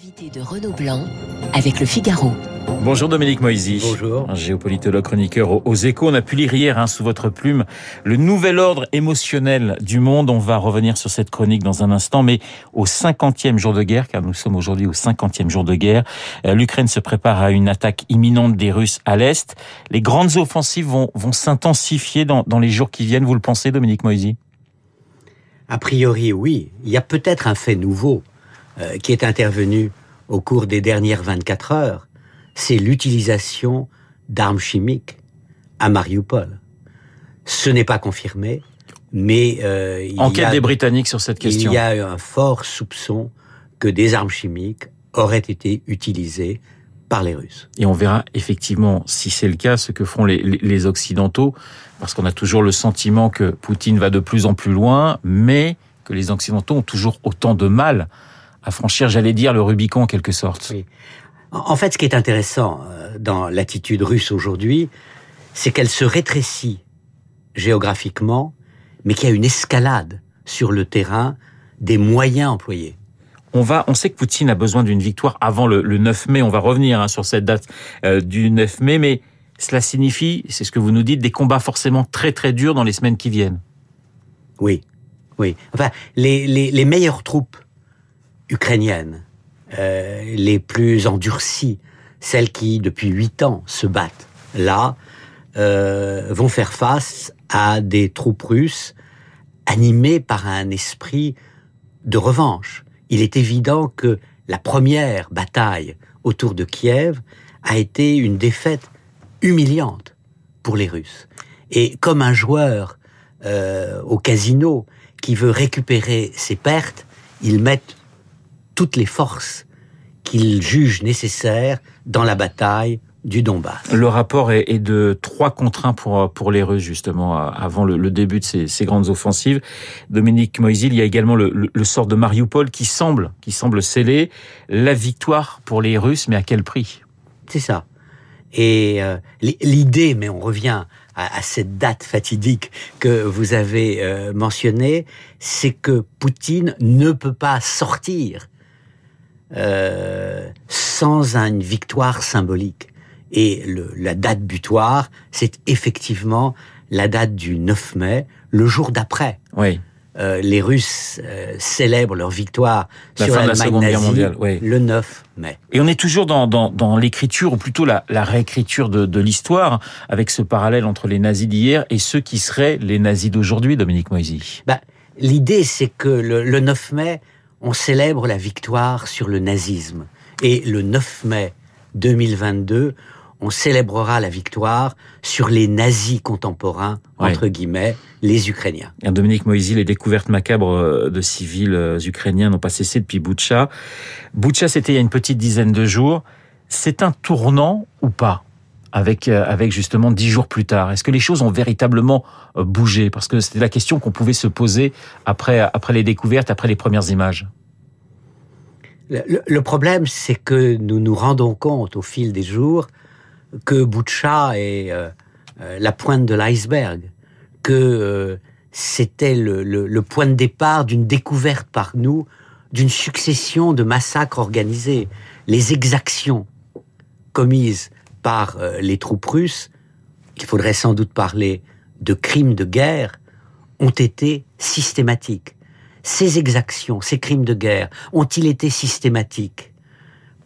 Invité de Renaud Blanc avec le Figaro. Bonjour Dominique Moisy. Bonjour. Un géopolitologue chroniqueur aux échos. On a pu lire hier hein, sous votre plume le nouvel ordre émotionnel du monde. On va revenir sur cette chronique dans un instant, mais au 50e jour de guerre, car nous sommes aujourd'hui au 50e jour de guerre, euh, l'Ukraine se prépare à une attaque imminente des Russes à l'Est. Les grandes offensives vont, vont s'intensifier dans, dans les jours qui viennent, vous le pensez Dominique Moisy? A priori, oui. Il y a peut-être un fait nouveau euh, qui est intervenu au cours des dernières 24 heures, c'est l'utilisation d'armes chimiques à Mariupol. Ce n'est pas confirmé, mais euh, il enquête y a, des Britanniques sur cette question. Il y a un fort soupçon que des armes chimiques auraient été utilisées par les Russes. Et on verra effectivement, si c'est le cas, ce que les, les, les Occidentaux, parce qu'on a toujours le sentiment que Poutine va de plus en plus loin, mais que les Occidentaux ont toujours autant de mal à franchir, j'allais dire, le Rubicon en quelque sorte. Oui. En fait, ce qui est intéressant dans l'attitude russe aujourd'hui, c'est qu'elle se rétrécit géographiquement, mais qu'il y a une escalade sur le terrain des moyens employés. On va, on sait que Poutine a besoin d'une victoire avant le, le, 9 mai. On va revenir hein, sur cette date euh, du 9 mai, mais cela signifie, c'est ce que vous nous dites, des combats forcément très très durs dans les semaines qui viennent. Oui, oui. Enfin, les, les, les meilleures troupes ukrainiennes, euh, les plus endurcies, celles qui depuis huit ans se battent, là, euh, vont faire face à des troupes russes animées par un esprit de revanche. Il est évident que la première bataille autour de Kiev a été une défaite humiliante pour les Russes. Et comme un joueur euh, au casino qui veut récupérer ses pertes, ils mettent toutes les forces qu'ils jugent nécessaires dans la bataille du Donbass. Le rapport est, de 3 contre 1 pour, pour les Russes, justement, avant le, le début de ces, ces, grandes offensives. Dominique Moisil, il y a également le, le, le, sort de Mariupol qui semble, qui semble sceller la victoire pour les Russes, mais à quel prix? C'est ça. Et euh, l'idée, mais on revient à, à, cette date fatidique que vous avez euh, mentionnée, c'est que Poutine ne peut pas sortir euh, sans une victoire symbolique. Et le, la date butoir, c'est effectivement la date du 9 mai, le jour d'après. Oui. Euh, les Russes euh, célèbrent leur victoire la sur l'Allemagne nazie mondiale, oui. le 9 mai. Et on est toujours dans, dans, dans l'écriture, ou plutôt la, la réécriture de, de l'histoire, avec ce parallèle entre les nazis d'hier et ceux qui seraient les nazis d'aujourd'hui, Dominique Moisy. Bah, L'idée, c'est que le, le 9 mai, on célèbre la victoire sur le nazisme. Et le 9 mai 2022, on célébrera la victoire sur les nazis contemporains, entre oui. guillemets, les Ukrainiens. Et Dominique Moisy, les découvertes macabres de civils ukrainiens n'ont pas cessé depuis Boutcha. Boutcha, c'était il y a une petite dizaine de jours. C'est un tournant ou pas? Avec, avec justement dix jours plus tard Est-ce que les choses ont véritablement bougé? Parce que c'était la question qu'on pouvait se poser après, après les découvertes, après les premières images. Le, problème, c'est que nous nous rendons compte au fil des jours que Boucha est euh, la pointe de l'iceberg, que euh, c'était le, point de départ d'une découverte par nous d'une succession de massacres organisés. Les exactions commises par euh, les troupes russes, il faudrait sans doute parler de crimes de guerre, ont été systématiques. Ces exactions, ces crimes de guerre, ont-ils été systématiques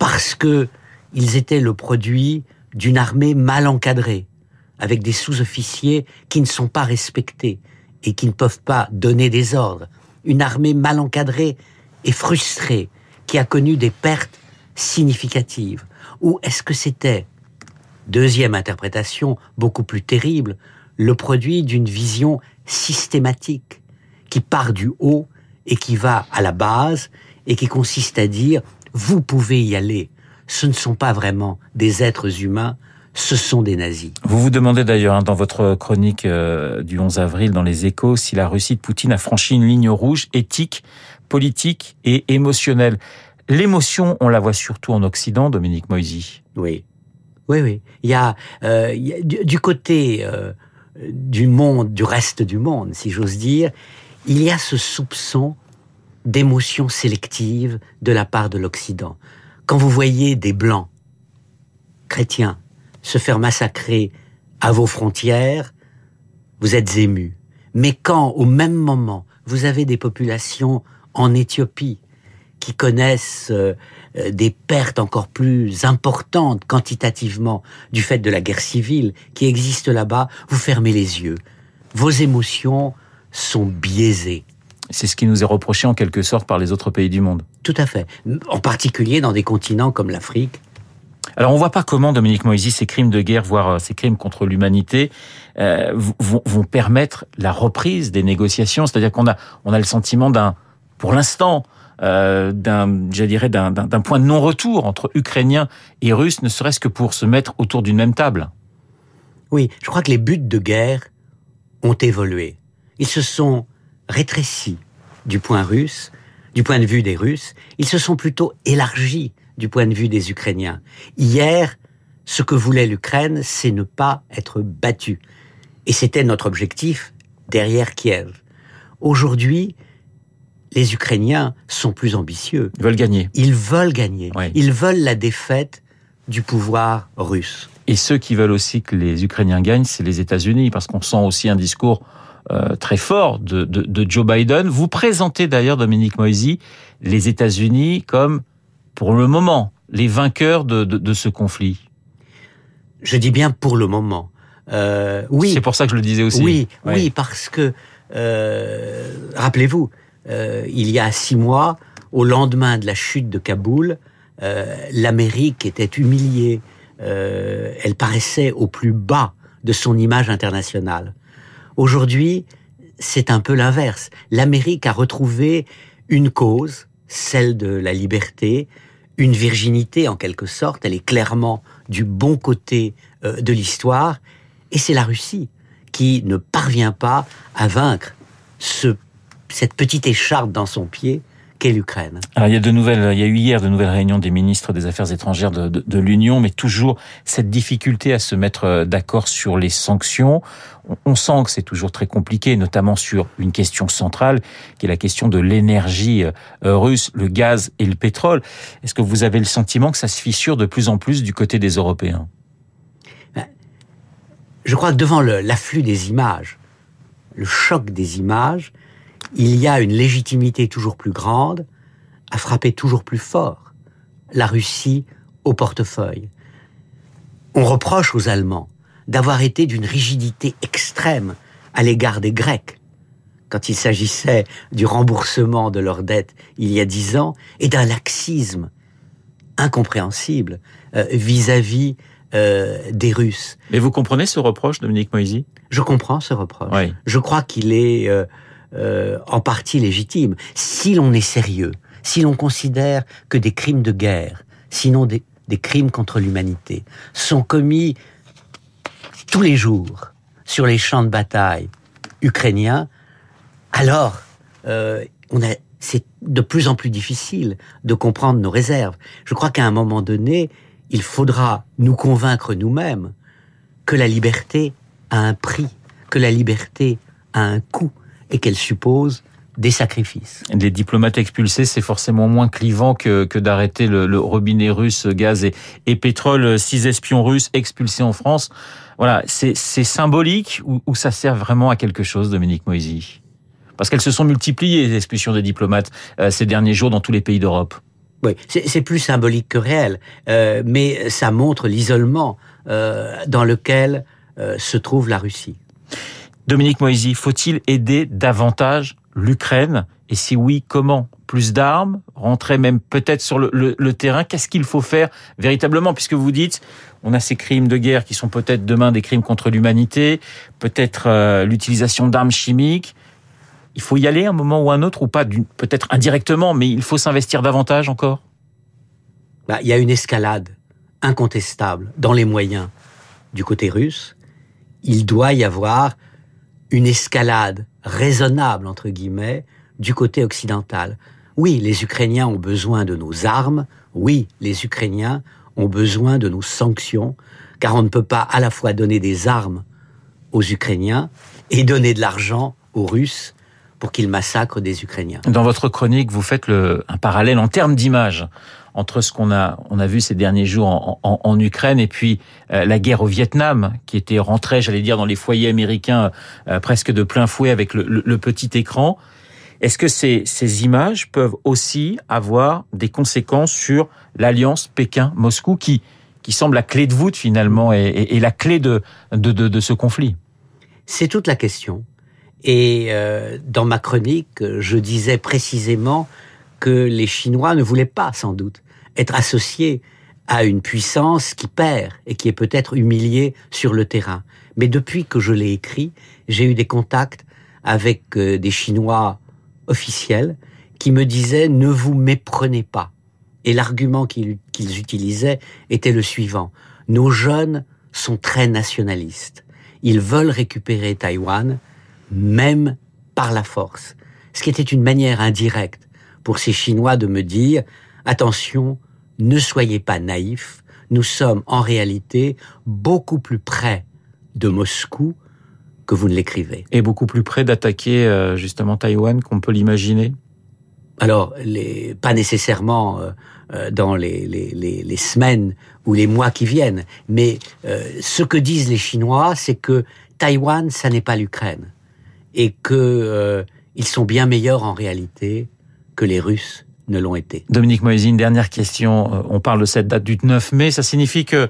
parce que ils étaient le produit d'une armée mal encadrée, avec des sous-officiers qui ne sont pas respectés et qui ne peuvent pas donner des ordres. Une armée mal encadrée et frustrée, qui a connu des pertes significatives. Ou est-ce que c'était, deuxième interprétation beaucoup plus terrible, le produit d'une vision systématique qui part du haut et qui va à la base et qui consiste à dire vous pouvez y aller, ce ne sont pas vraiment des êtres humains, ce sont des nazis. Vous vous demandez d'ailleurs hein, dans votre chronique euh, du 11 avril dans les échos si la Russie de Poutine a franchi une ligne rouge éthique, politique et émotionnelle. L'émotion, on la voit surtout en Occident, Dominique Moisy. Oui, oui, oui. Il y a, euh, du, côté euh, du monde, du reste du monde, si j'ose dire, il y a ce soupçon d'émotions sélectives de la part de l'Occident. Quand vous voyez des Blancs, chrétiens, se faire massacrer à vos frontières, vous êtes ému. Mais quand, au même moment, vous avez des populations en Éthiopie qui connaissent euh, des pertes encore plus importantes quantitativement du fait de la guerre civile qui existe là-bas, vous fermez les yeux. Vos émotions sont biaisées. C'est ce qui nous est reproché en quelque sorte par les autres pays du monde. Tout à fait. En particulier dans des continents comme l'Afrique. Alors on voit pas comment Dominique Moisy ces crimes de guerre, voire euh, ces crimes contre l'humanité, euh, vont, vont, permettre la reprise des négociations. C'est-à-dire qu'on a, on a le sentiment d'un, pour l'instant, euh, d'un, point de non-retour entre Ukrainiens et Russes, ne serait-ce que pour se mettre autour d'une même table. Oui, je crois que les buts de guerre ont évolué. Ils se sont rétrécis du point russe, du point de vue des Russes. Ils se sont plutôt élargis du point de vue des Ukrainiens. Hier, ce que voulait l'Ukraine, c'est ne pas être battue. Et c'était notre objectif derrière Kiev. Aujourd'hui, les Ukrainiens sont plus ambitieux. Ils veulent gagner. Ils veulent gagner. Oui. Ils veulent la défaite du pouvoir russe. Et ceux qui veulent aussi que les Ukrainiens gagnent, c'est les États-Unis, parce qu'on sent aussi un discours euh, très fort de, de, de, Joe Biden. Vous présentez d'ailleurs, Dominique Moisy, les États-Unis comme, pour le moment, les vainqueurs de, de ce conflit. Je dis bien pour le moment. Euh, oui. C'est pour ça que je le disais aussi. Oui, oui, parce que euh, rappelez-vous, euh, il y a six mois, au lendemain de la chute de Kaboul, euh, l'Amérique était humiliée. Euh, elle paraissait au plus bas de son image internationale. Aujourd'hui, c'est un peu l'inverse. L'Amérique a retrouvé une cause, celle de la liberté, une virginité en quelque sorte. Elle est clairement du bon côté de l'histoire. Et c'est la Russie qui ne parvient pas à vaincre ce, cette petite écharpe dans son pied qu'est l'Ukraine. Alors il y a de nouvelles, il y a eu hier de nouvelles réunions des ministres des Affaires étrangères de, de, de l'Union, mais toujours cette difficulté à se mettre d'accord sur les sanctions. On, on sent que c'est toujours très compliqué, notamment sur une question centrale, qui est la question de l'énergie russe, le gaz et le pétrole. Est-ce que vous avez le sentiment que ça se fissure de plus en plus du côté des Européens? Je crois que devant l'afflux des images, le choc des images, il y a une légitimité toujours plus grande à frapper toujours plus fort la Russie au portefeuille. On reproche aux Allemands d'avoir été d'une rigidité extrême à l'égard des Grecs quand il s'agissait du remboursement de leurs dettes il y a dix ans et d'un laxisme incompréhensible vis-à-vis -vis, euh, des Russes. Mais vous comprenez ce reproche, Dominique Moisy? Je comprends ce reproche. Oui. Je crois qu'il est euh, euh, en partie légitime. Si l'on est sérieux, si l'on considère que des crimes de guerre, sinon des, des crimes contre l'humanité, sont commis tous les jours sur les champs de bataille ukrainiens, alors euh, on a, c'est de plus en plus difficile de comprendre nos réserves. Je crois qu'à un moment donné, il faudra nous convaincre nous-mêmes que la liberté a un prix, que la liberté a un coût et qu'elle suppose des sacrifices. Les diplomates expulsés, c'est forcément moins clivant que, que d'arrêter le, le, robinet russe gaz et, et, pétrole. Six espions russes expulsés en France. Voilà, c'est symbolique ou, ou, ça sert vraiment à quelque chose, Dominique Moisy? Parce qu'elles se sont multipliées, les expulsions des diplomates, euh, ces derniers jours dans tous les pays d'Europe. Oui, c'est plus symbolique que réel, euh, mais ça montre l'isolement euh, dans lequel se trouve la Russie. Dominique Moisy, faut-il aider davantage l'Ukraine? Et si oui, comment? Plus d'armes? Rentrer même peut-être sur le, terrain? Qu'est-ce qu'il faut faire véritablement? Puisque vous dites, on a ces crimes de guerre qui sont peut-être demain des crimes contre l'humanité, peut-être euh, l'utilisation d'armes chimiques. Il faut y aller un moment ou un autre, ou pas, peut-être indirectement, mais il faut s'investir davantage encore? Bah, Il y a une escalade incontestable dans les moyens du côté russe. Il doit y avoir une escalade raisonnable, entre guillemets, du côté occidental. Oui, les Ukrainiens ont besoin de nos armes, oui, les Ukrainiens ont besoin de nos sanctions, car on ne peut pas à la fois donner des armes aux Ukrainiens et donner de l'argent aux Russes pour qu'ils massacrent des Ukrainiens. Dans votre chronique, vous faites le, un parallèle en termes d'image entre ce qu'on a, on a vu ces derniers jours en, en, en Ukraine et puis euh, la guerre au Vietnam, qui était rentrée, j'allais dire, dans les foyers américains euh, presque de plein fouet avec le, le, le petit écran. Est-ce que ces, ces images peuvent aussi avoir des conséquences sur l'alliance Pékin-Moscou qui, qui semble la clé de voûte finalement et, et, et la clé de, de, de, de ce conflit? C'est toute la question. Et euh, dans ma chronique, je disais précisément que les Chinois ne voulaient pas, sans doute, être associés à une puissance qui perd et qui est peut-être humiliée sur le terrain. Mais depuis que je l'ai écrit, j'ai eu des contacts avec euh, des Chinois officiels qui me disaient ne vous méprenez pas. Et l'argument qu'ils utilisaient était le suivant. Nos jeunes sont très nationalistes. Ils veulent récupérer Taïwan, même par la force. Ce qui était une manière indirecte pour ces Chinois de me dire, attention, ne soyez pas naïfs, nous sommes en réalité beaucoup plus près de Moscou que vous ne l'écrivez. Et beaucoup plus près d'attaquer euh, justement Taïwan qu'on peut l'imaginer alors, les, pas nécessairement euh, euh, dans les, les, les, semaines ou les mois qui viennent, mais euh, ce que disent les Chinois, c'est que Taïwan, ça n'est pas l'Ukraine, et que euh, ils sont bien meilleurs en réalité que les Russes ne l'ont été. Dominique Moïse, une dernière question. On parle de cette date du 9 mai. Ça signifie que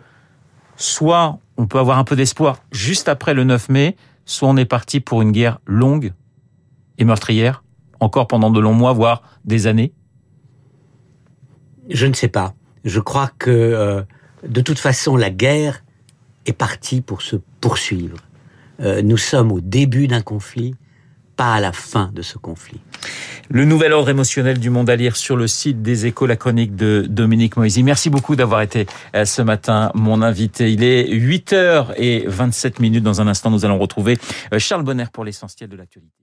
soit on peut avoir un peu d'espoir juste après le 9 mai, soit on est parti pour une guerre longue et meurtrière encore pendant de longs mois, voire des années Je ne sais pas. Je crois que euh, de toute façon, la guerre est partie pour se poursuivre. Euh, nous sommes au début d'un conflit, pas à la fin de ce conflit. Le nouvel ordre émotionnel du monde à lire sur le site des échos, la chronique de Dominique Moisy. Merci beaucoup d'avoir été euh, ce matin mon invité. Il est 8h27 minutes. Dans un instant, nous allons retrouver Charles Bonner pour l'essentiel de l'actualité.